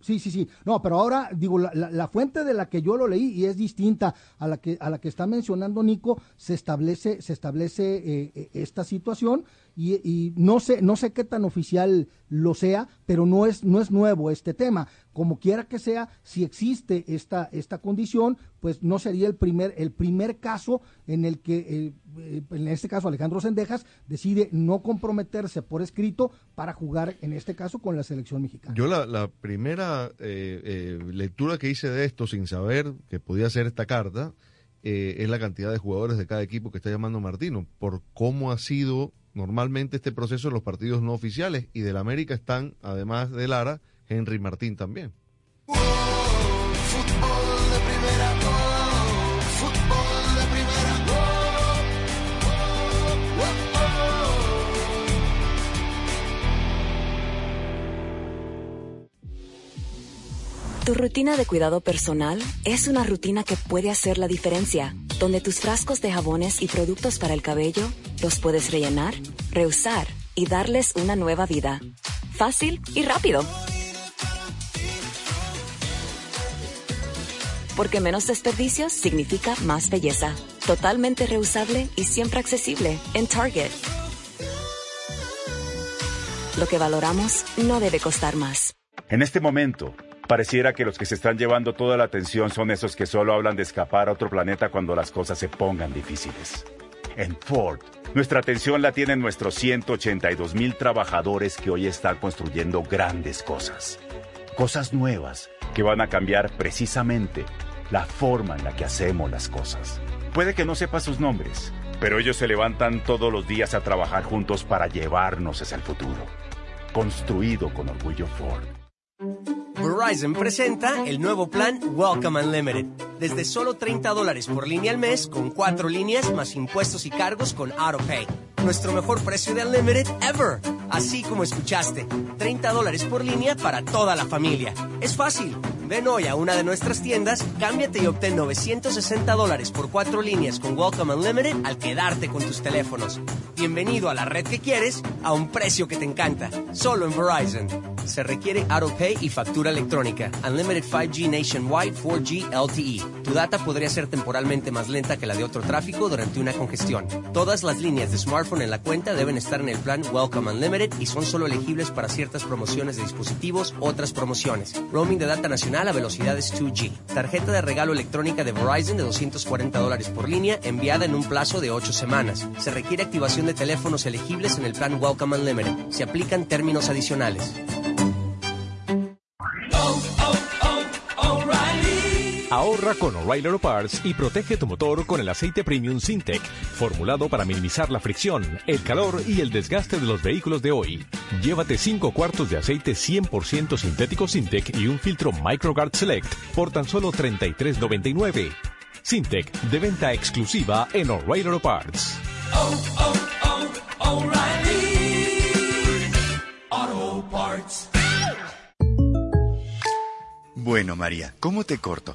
sí, sí, sí. No, pero ahora digo, la, la- la fuente de la que yo lo leí y es distinta a la que, a la que está mencionando Nico, se establece, se establece eh, eh, esta situación y, no sé, no sé qué tan oficial lo sea, pero no es, no es nuevo este tema. Como quiera que sea, si existe esta, esta condición, pues no sería el primer, el primer caso en el que, eh, eh, en este caso Alejandro Sendejas, decide no comprometerse por escrito para jugar, en este caso, con la selección mexicana. Yo la, la primera eh, eh, lectura que hice de esto sin saber que podía ser esta carta eh, es la cantidad de jugadores de cada equipo que está llamando Martino, por cómo ha sido normalmente este proceso en los partidos no oficiales y del América están, además de Lara, Henry Martín también. Tu rutina de cuidado personal es una rutina que puede hacer la diferencia, donde tus frascos de jabones y productos para el cabello los puedes rellenar, reusar y darles una nueva vida. Fácil y rápido. Porque menos desperdicios significa más belleza. Totalmente reusable y siempre accesible en Target. Lo que valoramos no debe costar más. En este momento, pareciera que los que se están llevando toda la atención son esos que solo hablan de escapar a otro planeta cuando las cosas se pongan difíciles. En Ford, nuestra atención la tienen nuestros 182 mil trabajadores que hoy están construyendo grandes cosas. Cosas nuevas que van a cambiar precisamente la forma en la que hacemos las cosas. Puede que no sepa sus nombres, pero ellos se levantan todos los días a trabajar juntos para llevarnos hacia el futuro. Construido con orgullo Ford. Verizon presenta el nuevo plan Welcome Unlimited. Desde solo 30 dólares por línea al mes, con cuatro líneas más impuestos y cargos con AutoPay. Nuestro mejor precio de Unlimited ever. Así como escuchaste, 30 dólares por línea para toda la familia. Es fácil. Ven hoy a una de nuestras tiendas, cámbiate y obtén 960 dólares por cuatro líneas con Welcome Unlimited al quedarte con tus teléfonos. Bienvenido a la red que quieres a un precio que te encanta. Solo en Verizon. Se requiere AutoPay y factura electrónica. Unlimited 5G Nationwide 4G LTE. Tu data podría ser temporalmente más lenta que la de otro tráfico durante una congestión. Todas las líneas de smartphone en la cuenta deben estar en el plan Welcome Unlimited y son solo elegibles para ciertas promociones de dispositivos, otras promociones. Roaming de data nacional a velocidades 2G. Tarjeta de regalo electrónica de Verizon de 240 dólares por línea enviada en un plazo de 8 semanas. Se requiere activación de teléfonos elegibles en el plan Welcome Unlimited. Se aplican términos adicionales. Ahorra con O'Reilly Auto Parts y protege tu motor con el aceite premium Sintec, formulado para minimizar la fricción, el calor y el desgaste de los vehículos de hoy. Llévate 5 cuartos de aceite 100% sintético Sintec y un filtro MicroGuard Select por tan solo $33.99. Sintec, de venta exclusiva en O'Reilly Auto Parts. Bueno, María, ¿cómo te corto?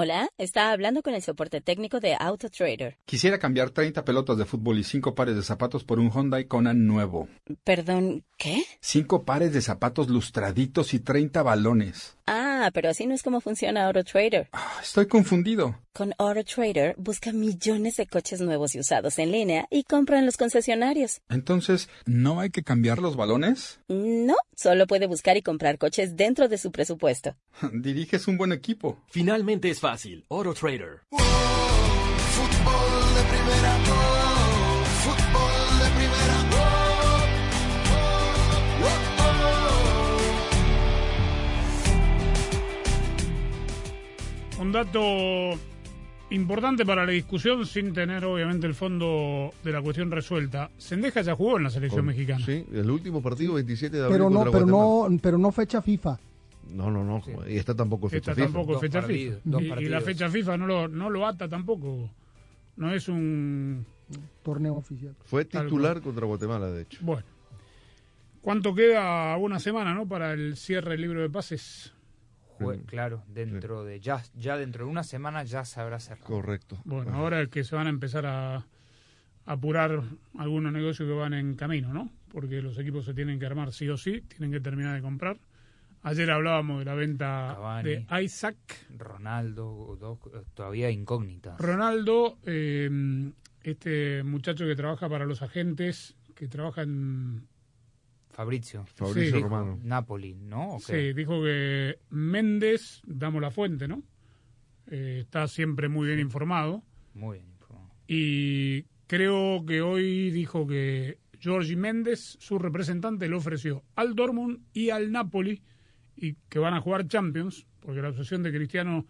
Hola, está hablando con el soporte técnico de AutoTrader. Quisiera cambiar 30 pelotas de fútbol y 5 pares de zapatos por un Hyundai Kona nuevo. Perdón, ¿qué? 5 pares de zapatos lustraditos y 30 balones. Ah, pero así no es como funciona AutoTrader. Estoy confundido. Con AutoTrader busca millones de coches nuevos y usados en línea y compra en los concesionarios. Entonces, ¿no hay que cambiar los balones? No, solo puede buscar y comprar coches dentro de su presupuesto. Diriges un buen equipo. Finalmente es fácil. AutoTrader. Fútbol de primera, Un dato importante para la discusión sin tener obviamente el fondo de la cuestión resuelta. Sendeja ya jugó en la selección Con- mexicana. Sí, el último partido 27 de abril Pero no, pero Guatemala. no, pero no fecha FIFA. No, no, no. Y esta tampoco es fecha Esta FIFA. tampoco es fecha FIFA. Y- y, la fecha FIFA no lo, no lo ata tampoco. No es un... Torneo oficial. Fue titular contra Guatemala, de hecho. Bueno. ¿Cuánto queda? Una semana, ¿no? Para el cierre del libro de pases. Jue- Claro, dentro de ya, ya dentro de una semana ya se habrá cerrado. Correcto. Bueno, ahora es que se van a empezar a, a apurar algunos negocios que van en camino, ¿no? Porque los equipos se tienen que armar sí o sí, tienen que terminar de comprar. Ayer hablábamos de la venta Cavani. de Isaac. Ronaldo, dos, todavía incógnitas. Ronaldo, eh, este muchacho que trabaja para los agentes, que trabaja en... Fabrizio. Fabrizio Sí. Romano. Napoli, ¿no? ¿O Sí, dijo que Méndez, damos la fuente, ¿no? Eh, está siempre muy bien informado. Muy bien informado. Y creo que hoy dijo que Giorgi Méndez, su representante, le ofreció al Dortmund y al Napoli y que van a jugar Champions, porque la obsesión de Cristiano,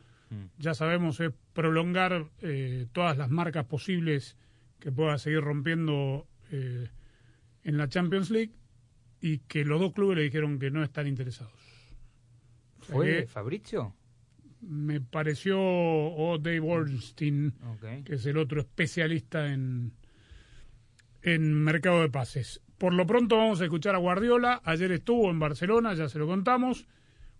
ya sabemos, es prolongar eh, todas las marcas posibles que pueda seguir rompiendo eh, en la Champions League y que los dos clubes le dijeron que no están interesados. O sea ¿Fue que Fabrizio? me pareció o Dave Ornstein, que es el otro especialista en, en mercado de pases. Por lo pronto vamos a escuchar a Guardiola. Ayer estuvo en Barcelona, ya se lo contamos.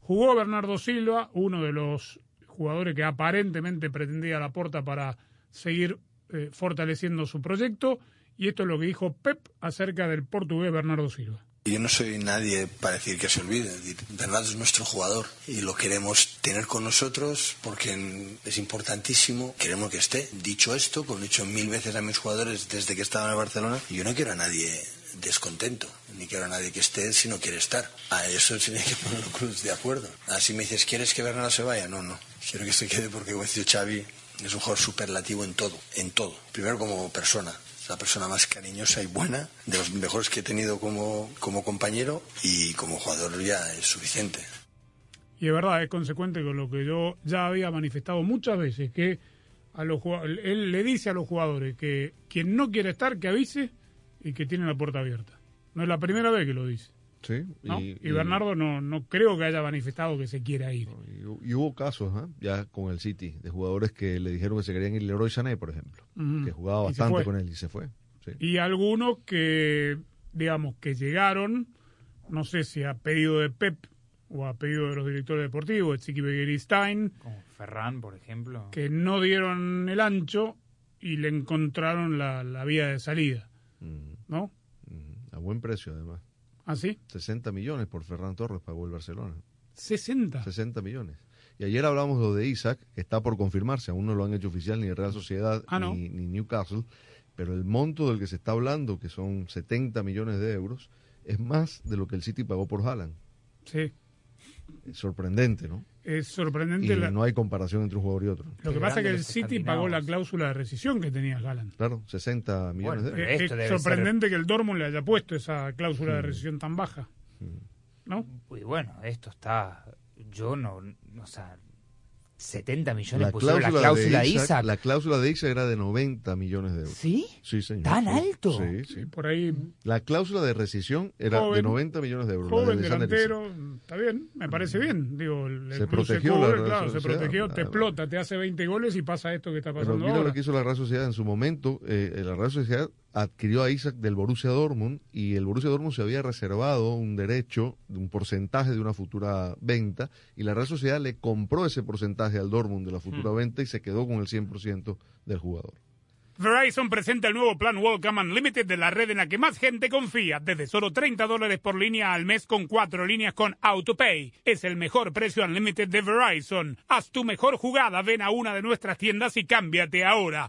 Jugó Bernardo Silva, uno de los jugadores que aparentemente pretendía la porta para seguir eh, fortaleciendo su proyecto. Y esto es lo que dijo Pep acerca del portugués Bernardo Silva. Yo no soy nadie para decir que se olvide. Bernardo es nuestro jugador y lo queremos tener con nosotros porque es importantísimo. Queremos que esté. Dicho esto, como he dicho mil veces a mis jugadores desde que estaban en Barcelona, yo no quiero a nadie descontento, ni quiero a nadie que esté si no quiere estar. A eso tiene que poner clubes de acuerdo. Así me dices, ¿quieres que Bernardo se vaya? No, no. Quiero que se quede porque, como decía Xavi, es un jugador superlativo en todo, en todo. Primero como persona, la persona más cariñosa y buena, de los mejores que he tenido como, como compañero y como jugador ya es suficiente. Y es verdad, es consecuente con lo que yo ya había manifestado muchas veces, que a los él le dice a los jugadores que quien no quiere estar, que avise y que tiene la puerta abierta. No es la primera vez que lo dice. Sí, ¿no? y, Y, Bernardo no, no creo que haya manifestado que se quiera ir. y- y hubo casos ¿ah? ya con el City de jugadores que le dijeron que se querían ir Leroy Sané, por ejemplo, que jugaba bastante con él y se fue. Sí. Y algunos que, digamos, que llegaron, no sé si a pedido de Pep o a pedido de los directores deportivos, Chiqui Begiristain, Como Ferran, por ejemplo. que no dieron el ancho y le encontraron la, la vía de salida. ¿No? A buen precio, además. ¿Ah, sí? 60 millones por Ferran Torres pagó el Barcelona. 60. 60 millones. Y ayer hablamos de lo de Isaac, está por confirmarse, aún no lo han hecho oficial ni Real Sociedad Ah, ¿no? ni, ni Newcastle, pero el monto del que se está hablando, que son 70 millones de euros, es más de lo que el City pagó por Haaland. Sí. Es sorprendente, ¿no? Es Y sorprendente. la- no hay comparación entre un jugador y otro. Lo que pasa es que el City pagó la cláusula de rescisión que tenía Haaland. Claro, 60 millones de euros. Es sorprendente que el Dortmund le haya puesto esa cláusula de rescisión tan baja. ¿No? Y bueno, esto está. Yo no. no, O sea, 70 millones La pusieron cláusula, la cláusula de de Isaac, Isaac. la cláusula de Isaac era de 90 millones de euros. ¿Sí? Sí, señor. ¿Tan Sí. alto? Sí, sí. Por ahí. La cláusula de rescisión era de Joven, 90 millones de euros. de Joven, Alexander delantero, está bien, me parece bien. Digo, el, Se protegió cubre, la Real claro, se protegió, te Ah, explota, te hace 20 goles y pasa esto que está Pero pasando mira ahora. lo que hizo la Real Sociedad en su momento. eh, la Real Sociedad adquirió a Isaac del Borussia Dortmund y el Borussia Dortmund se había reservado un derecho, de un porcentaje de una futura venta y la Real Sociedad le compró ese porcentaje al Dortmund de la futura Mm. venta y se quedó con el 100% del jugador. Verizon presenta el nuevo plan Welcome Unlimited de la red en la que más gente confía, desde solo 30 dólares por línea al mes con cuatro líneas con AutoPay. Es el mejor precio Unlimited de Verizon. Haz tu mejor jugada, ven a una de nuestras tiendas y cámbiate ahora.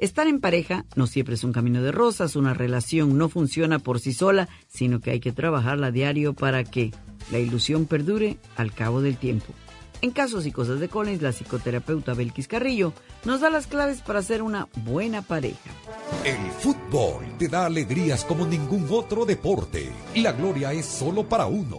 Estar en pareja no siempre es un camino de rosas, una relación no funciona por sí sola, sino que hay que trabajarla a diario para que la ilusión perdure al cabo del tiempo. En casos y cosas de Collins, la psicoterapeuta Belkis Carrillo nos da las claves para ser una buena pareja. El fútbol te da alegrías como ningún otro deporte. La gloria es solo para uno,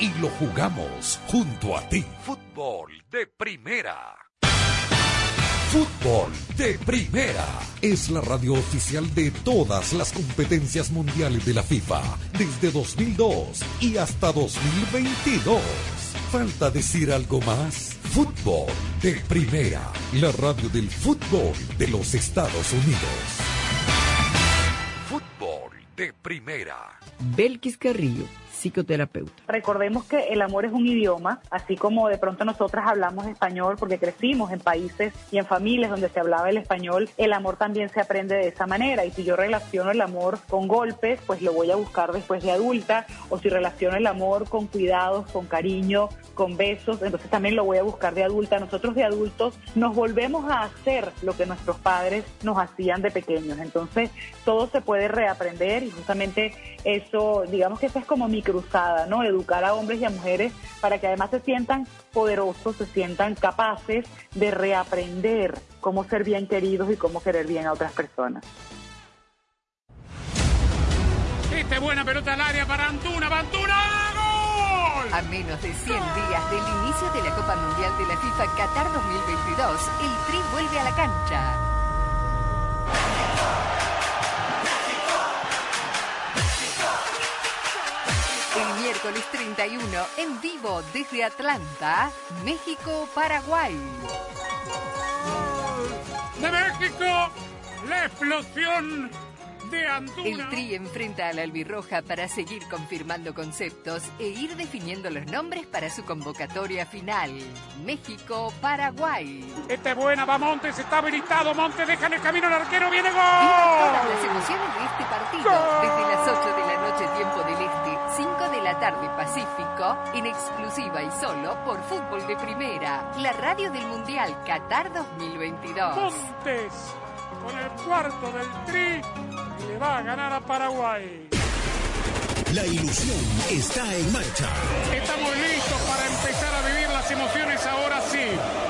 Y lo jugamos junto a ti. Fútbol de primera. Fútbol de Primera es la radio oficial de todas las competencias mundiales de la FIFA desde 2002 y hasta 2022. ¿Falta decir algo más? Fútbol de Primera, la radio del fútbol de los Estados Unidos. Fútbol de Primera. Belkis Carrillo, psicoterapeuta. Recordemos que el amor es un idioma, así como de pronto nosotras hablamos español porque crecimos en países y en familias donde se hablaba el español, el amor también se aprende de esa manera. Y si yo relaciono el amor con golpes, pues lo voy a buscar después de adulta, o si relaciono el amor con cuidados, con cariño, con besos, entonces también lo voy a buscar de adulta. Nosotros de adultos nos volvemos a hacer lo que nuestros padres nos hacían de pequeños. Entonces todo se puede reaprender y justamente eso, digamos que esa es como mi cruzada, ¿no? Educar a hombres y a mujeres para que además se sientan poderosos, se sientan capaces de reaprender cómo ser bien queridos y cómo querer bien a otras personas. Esta es buena pelota al área para Antuna, Antuna, ¡gol! A menos de 100 días del inicio de la Copa Mundial de la FIFA Qatar 2022, el Tri vuelve a la cancha. Miércoles 31, en vivo desde Atlanta, México-Paraguay. De México, la explosión de Antuna. El Tri enfrenta a la albirroja para seguir confirmando conceptos e ir definiendo los nombres para su convocatoria final. México-Paraguay. Esta es buena, va Montes, está habilitado. Montes deja en el camino al arquero, viene gol. Viva todas las emociones de este partido. Desde las 8 de la noche, tiempo del Este, 5 de la tarde, Pacífico, en exclusiva y solo por Fútbol de Primera, la radio del Mundial Qatar 2022. Montes con el cuarto del Tri y le va a ganar a Paraguay. La ilusión está en marcha. Estamos listos para empezar a vivir las emociones ahora sí.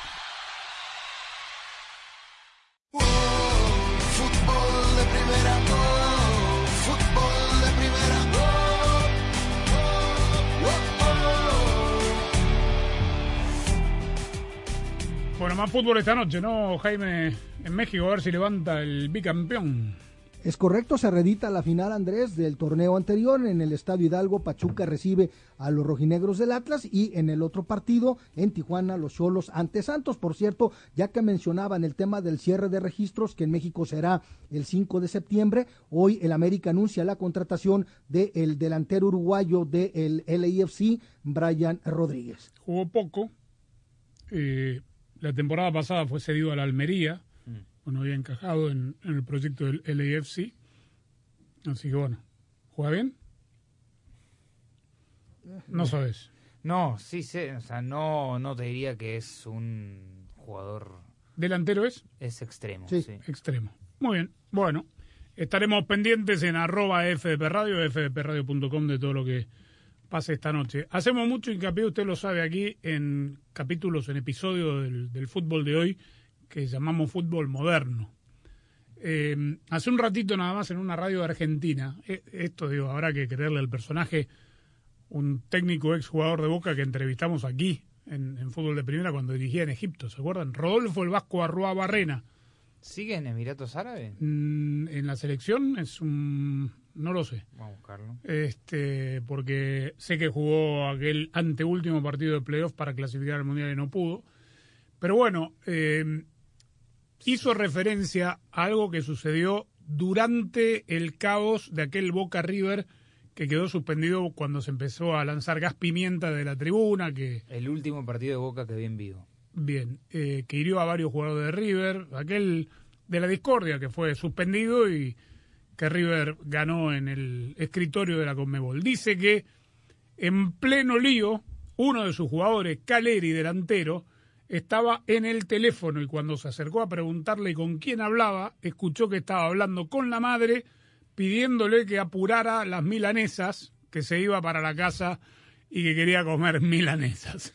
Fútbol esta noche, ¿no, Jaime? En México, a ver si levanta el bicampeón. Es correcto, se redita la final, Andrés, del torneo anterior. En el Estadio Hidalgo, Pachuca recibe a los rojinegros del Atlas y en el otro partido, en Tijuana, los Cholos ante Santos. Por cierto, ya que mencionaban el tema del cierre de registros, que en México será el 5 de septiembre, hoy el América anuncia la contratación del delantero uruguayo del LAFC, Brian Rodríguez. Jugó poco. Eh, la temporada pasada fue cedido a la Almería. Bueno, había encajado en, en el proyecto del LAFC. Así que bueno, ¿juega bien? No sabes. No, sí sé, o sea, no, no te diría que es un jugador... ¿Delantero es? Es extremo, Sí. sí. Extremo. Muy bien. Bueno, estaremos pendientes en arroba FDP Radio, fdpradio.com de todo lo que pase esta noche. Hacemos mucho hincapié, usted lo sabe aquí, en capítulos, en episodios del, del fútbol de hoy que llamamos fútbol moderno. Eh, hace un ratito nada más en una radio de Argentina, eh, esto digo, habrá que creerle al personaje, un técnico exjugador de Boca que entrevistamos aquí en, en fútbol de primera cuando dirigía en Egipto, ¿se acuerdan? Rodolfo el Vasco Arrua Barrena. ¿Sigue en Emiratos Árabes? Mm, en la selección es un no lo sé. Vamos a buscarlo. Este, porque sé que jugó aquel anteúltimo partido de playoff para clasificar al mundial y no pudo. Pero bueno, eh, hizo referencia a algo que sucedió durante el caos de aquel Boca River que quedó suspendido cuando se empezó a lanzar gas pimienta de la tribuna, que El último partido de Boca que vi en vivo. Bien, eh, que hirió a varios jugadores de River, aquel de la discordia que fue suspendido y que River ganó en el escritorio de la Conmebol. Dice que en pleno lío, uno de sus jugadores, Caleri, delantero, estaba en el teléfono y cuando se acercó a preguntarle con quién hablaba, escuchó que estaba hablando con la madre pidiéndole que apurara las milanesas, que se iba para la casa y que quería comer milanesas.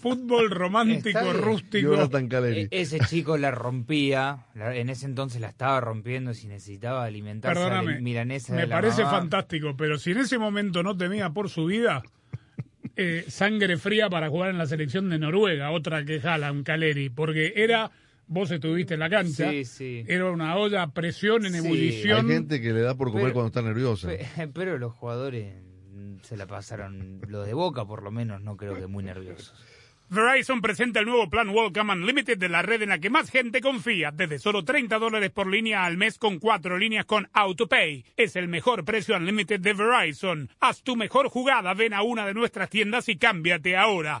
Fútbol romántico, rústico. E- ese chico la rompía, la- en ese entonces la estaba rompiendo si necesitaba alimentarse Perdóname, de milanesa me de la parece mamá. fantástico, pero si en ese momento no temía por su vida, eh, sangre fría para jugar en la selección de Noruega, otra que jala un Caleri, porque era vos estuviste en la cancha. Sí, sí. Era una olla a presión en Sí. ebullición. Hay gente que le da por comer Pero- cuando está nerviosa. Pe- Pero los jugadores se la pasaron, los de Boca por lo menos, no creo que muy nerviosos. Verizon presenta el nuevo plan Welcome Unlimited de la red en la que más gente confía. Desde solo 30 dólares por línea al mes con cuatro líneas con AutoPay. Es el mejor precio Unlimited de Verizon. Haz tu mejor jugada, ven a una de nuestras tiendas y cámbiate ahora.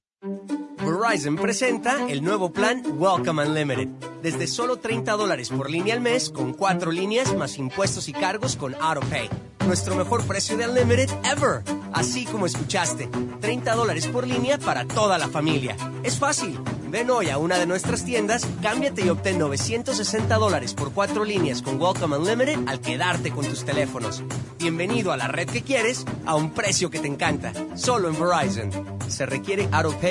Verizon presenta el nuevo plan Welcome Unlimited. Desde solo 30 dólares por línea al mes, con cuatro líneas más impuestos y cargos con AutoPay. Nuestro mejor precio de Unlimited ever. Así como escuchaste, 30 dólares por línea para toda la familia. Es fácil. Ven hoy a una de nuestras tiendas, cámbiate y obtén 960 dólares por cuatro líneas con Welcome Unlimited al quedarte con tus teléfonos. Bienvenido a la red que quieres a un precio que te encanta. Solo en Verizon. Se requiere AutoPay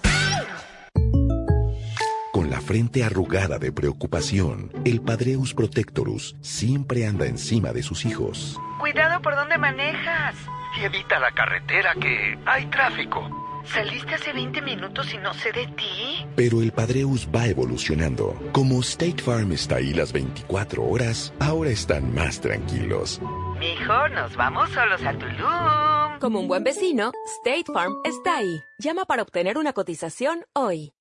La frente arrugada de preocupación, el Padreus Protectorus siempre anda encima de sus hijos. Cuidado por donde manejas. Y evita la carretera que hay tráfico. Saliste hace 20 minutos y no sé de ti. Pero el Padreus va evolucionando. Como State Farm está ahí las 24 horas, ahora están más tranquilos. Mijo, nos vamos solos a Tulum. Como un buen vecino, State Farm está ahí. Llama para obtener una cotización hoy.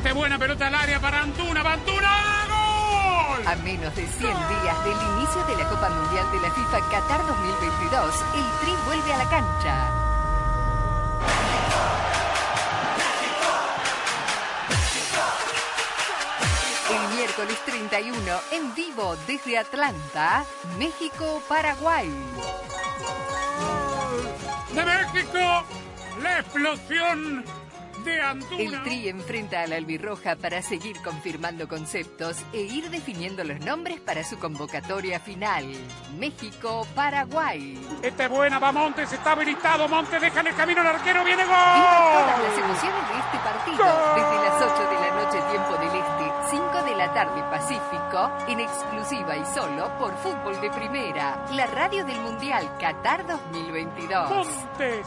Esta es buena pelota al área para Antuna. ¡Antuna! ¡Gol! A menos de 100 días del inicio de la Copa Mundial de la FIFA Qatar 2022, el Tri vuelve a la cancha. El miércoles 31, en vivo desde Atlanta, México-Paraguay. ¡De México! ¡La explosión de Antuna! El Tri enfrenta a la albirroja para seguir confirmando conceptos e ir definiendo los nombres para su convocatoria final. México-Paraguay. Esta es buena, va Montes, está habilitado. Montes deja en el camino al arquero, viene gol. Viva todas las emociones de este partido desde las 8 de la noche, tiempo del Este, 5 de la tarde Pacífico, en exclusiva y solo por Fútbol de Primera, la radio del Mundial Qatar 2022. Montes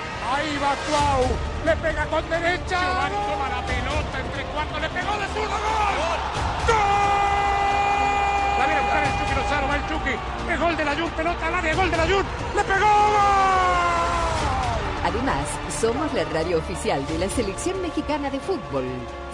Ahí va Cuau. Le pega con derecha. Giovanni toma la pelota entre cuatro. Le pegó de zurdo. ¡Gol! ¡Gol! La viene a buscar el Chucky Lozano. Va el Chucky. Es gol de la Jun. Pelota al área. Gol de la Jun. Le pegó. ¡Gol! Además, somos la radio oficial de la Selección Mexicana de Fútbol.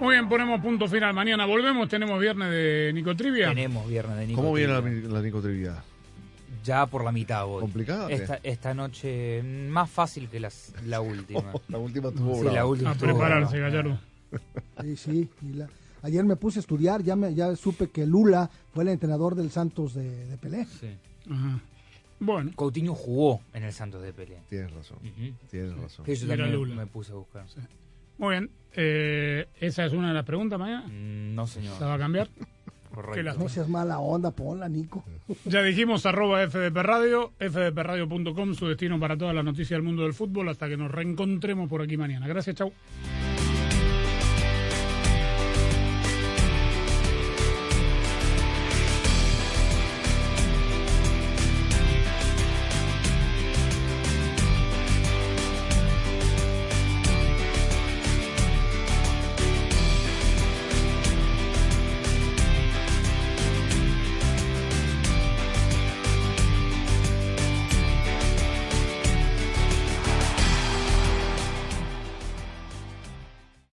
Muy bien, ponemos punto final. Mañana volvemos. Tenemos viernes de Nico Trivia. Tenemos viernes de Nico ¿Cómo viene la, la Nico Trivia? Ya por la mitad voy. ¿Complicada? Esta, esta noche más fácil que las, la última. la última estuvo Sí, la última A prepararse. Gallardo. Sí, sí. y la- ayer me puse a estudiar, ya me, ya supe que Lula fue el entrenador del Santos de, de Pelé. Sí. Ajá. Bueno. Coutinho jugó en el Santos de Pelé. Tienes razón. Tienes razón. Sí, yo también Lula. me puse a buscar. Muy bien. Eh, ¿Esa es una de las preguntas mañana? Mm, No, señor. ¿Se va a cambiar? Correcto. No seas mala onda, ponla, Nico. Ya dijimos arroba FDP Radio, fdpradio.com, su destino para todas las noticias del mundo del fútbol, hasta que nos reencontremos por aquí mañana. Gracias, chau.